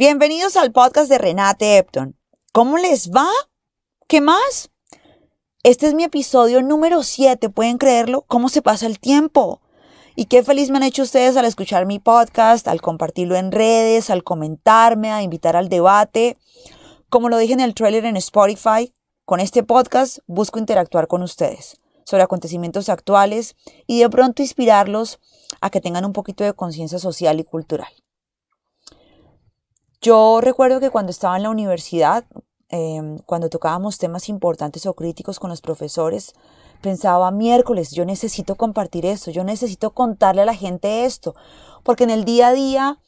Bienvenidos al podcast de Renate Epton. ¿Cómo les va? ¿Qué más? Este es mi episodio número 7, ¿pueden creerlo? ¿Cómo se pasa el tiempo? Y qué feliz me han hecho ustedes al escuchar mi podcast, al compartirlo en redes, al comentarme, a invitar al debate. Como lo dije en el trailer en Spotify, con este podcast busco interactuar con ustedes sobre acontecimientos actuales y de pronto inspirarlos a que tengan un poquito de conciencia social y cultural. Yo recuerdo que cuando estaba en la universidad, em, cuando tocábamos temas importantes o críticos con los profesores, pensaba, miércoles, yo necesito compartir esto, yo necesito contarle a la gente esto, porque en el día a día,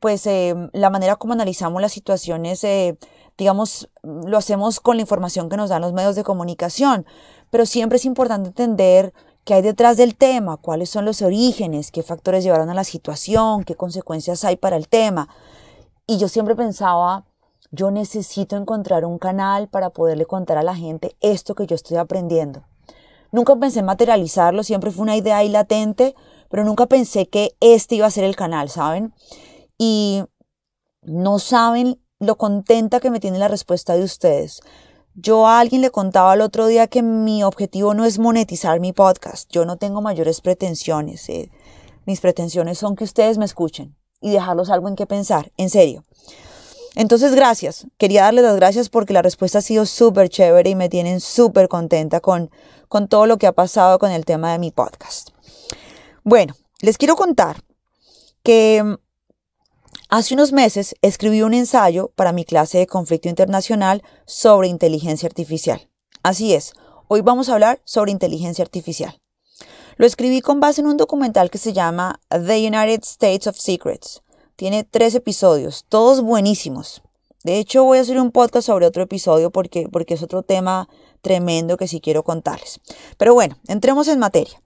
pues em, la manera como analizamos las situaciones, eh, digamos, lo hacemos con la información que nos dan los medios de comunicación, pero siempre es importante entender qué hay detrás del tema, cuáles son los orígenes, qué factores llevaron a la situación, qué consecuencias hay para el tema. Y yo siempre pensaba, yo necesito encontrar un canal para poderle contar a la gente esto que yo estoy aprendiendo. Nunca pensé en materializarlo, siempre fue una idea ahí latente, pero nunca pensé que este iba a ser el canal, ¿saben? Y no saben lo contenta que me tiene la respuesta de ustedes. Yo a alguien le contaba el otro día que mi objetivo no es monetizar mi podcast. Yo no tengo mayores pretensiones. Eh. Mis pretensiones son que ustedes me escuchen y dejarlos algo en qué pensar, en serio. Entonces, gracias. Quería darles las gracias porque la respuesta ha sido súper chévere y me tienen súper contenta con, con todo lo que ha pasado con el tema de mi podcast. Bueno, les quiero contar que mm, hace unos meses escribí un ensayo para mi clase de conflicto internacional sobre inteligencia artificial. Así es, hoy vamos a hablar sobre inteligencia artificial. Lo escribí con base en un documental que se llama The United States of Secrets. Tiene tres episodios, todos buenísimos. De hecho, voy a hacer un podcast sobre otro episodio porque, porque es otro tema tremendo que sí quiero contarles. Pero bueno, entremos en materia.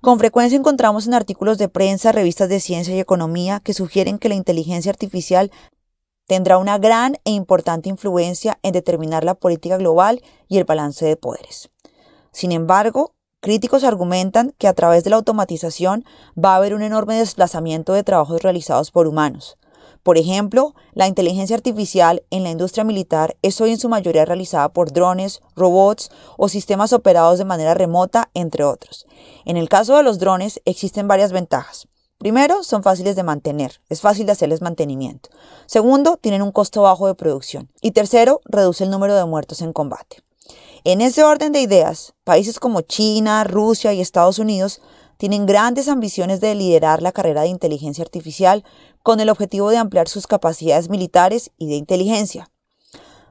Con frecuencia encontramos en artículos de prensa, revistas de ciencia y economía que sugieren que la inteligencia artificial tendrá una gran e importante influencia en determinar la política global y el balance de poderes. Sin embargo, Críticos argumentan que a través de la automatización va a haber un enorme desplazamiento de trabajos realizados por humanos. Por ejemplo, la inteligencia artificial en la industria militar es hoy en su mayoría realizada por drones, robots o sistemas operados de manera remota, entre otros. En el caso de los drones existen varias ventajas. Primero, son fáciles de mantener, es fácil de hacerles mantenimiento. Segundo, tienen un costo bajo de producción. Y tercero, reduce el número de muertos en combate. En ese orden de ideas, países como China, Rusia y Estados Unidos tienen grandes ambiciones de liderar la carrera de inteligencia artificial con el objetivo de ampliar sus capacidades militares y de inteligencia.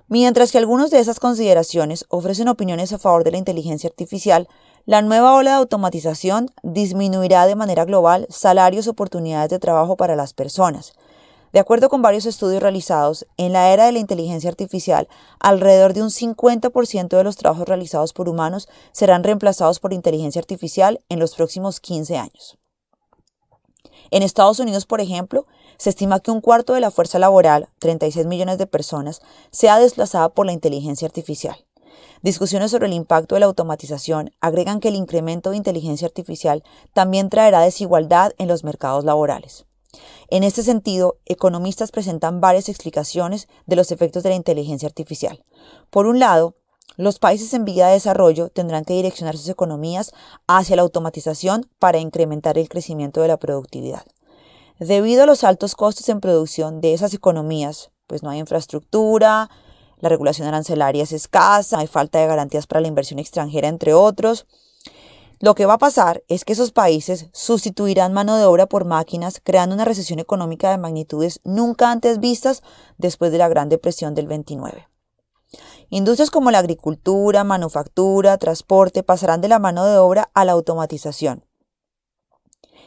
Mientras que algunos de esas consideraciones ofrecen opiniones a favor de la inteligencia artificial, la nueva ola de automatización disminuirá de manera global salarios y oportunidades de trabajo para las personas, de acuerdo con varios estudios realizados, en la era de la inteligencia artificial, alrededor de un 50% de los trabajos realizados por humanos serán reemplazados por inteligencia artificial en los próximos 15 años. En Estados Unidos, por ejemplo, se estima que un cuarto de la fuerza laboral, 36 millones de personas, sea desplazada por la inteligencia artificial. Discusiones sobre el impacto de la automatización agregan que el incremento de inteligencia artificial también traerá desigualdad en los mercados laborales. En este sentido, economistas presentan varias explicaciones de los efectos de la inteligencia artificial. Por un lado, los países en vía de desarrollo tendrán que direccionar sus economías hacia la automatización para incrementar el crecimiento de la productividad. Debido a los altos costos en producción de esas economías, pues no hay infraestructura, la regulación arancelaria es escasa, hay falta de garantías para la inversión extranjera, entre otros, lo que va a pasar es que esos países sustituirán mano de obra por máquinas, creando una recesión económica de magnitudes nunca antes vistas después de la Gran Depresión del 29. Industrias como la agricultura, manufactura, transporte pasarán de la mano de obra a la automatización.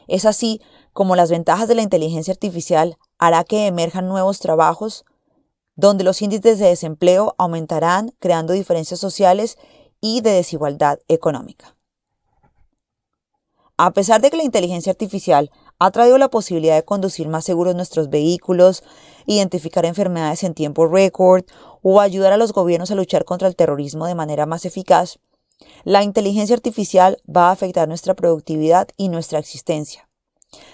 Es así como las ventajas de la inteligencia artificial hará que emerjan nuevos trabajos donde los índices de desempleo aumentarán, creando diferencias sociales y de desigualdad económica. A pesar de que la inteligencia artificial ha traído la posibilidad de conducir más seguros nuestros vehículos, identificar enfermedades en tiempo récord o ayudar a los gobiernos a luchar contra el terrorismo de manera más eficaz, la inteligencia artificial va a afectar nuestra productividad y nuestra existencia.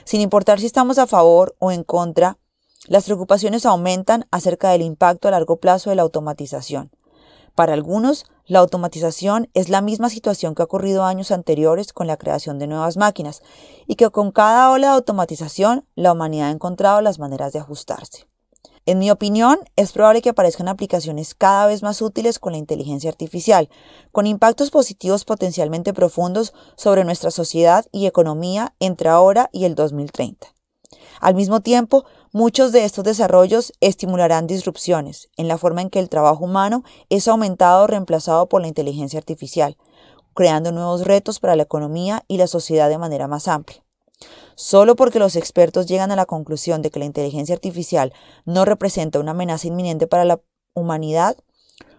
Sin importar si estamos a favor o en contra, Las preocupaciones aumentan acerca del impacto a largo plazo de la automatización. Para algunos, la automatización es la misma situación que ha ocurrido años anteriores con la creación de nuevas máquinas y que con cada ola de automatización la humanidad ha encontrado las maneras de ajustarse. En mi opinión, es probable que aparezcan aplicaciones cada vez más útiles con la inteligencia artificial, con impactos positivos potencialmente profundos sobre nuestra sociedad y economía entre ahora y el 2030. Al mismo tiempo, muchos de estos desarrollos estimularán disrupciones en la forma en que el trabajo humano es aumentado o reemplazado por la inteligencia artificial, creando nuevos retos para la economía y la sociedad de manera más amplia. Solo porque los expertos llegan a la conclusión de que la inteligencia artificial no representa una amenaza inminente para la humanidad,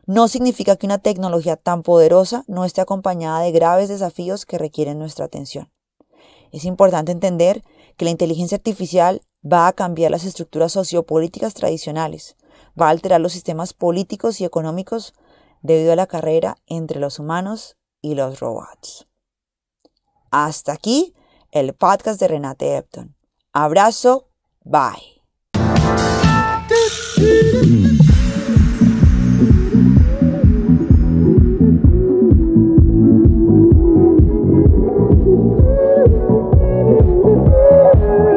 no significa que una tecnología tan poderosa no esté acompañada de graves desafíos que requieren nuestra atención. Es importante entender que la inteligencia artificial va a cambiar las estructuras sociopolíticas tradicionales, va a alterar los sistemas políticos y económicos debido a la carrera entre los humanos y los robots. Hasta aquí el podcast de Renate Epton. Abrazo, bye.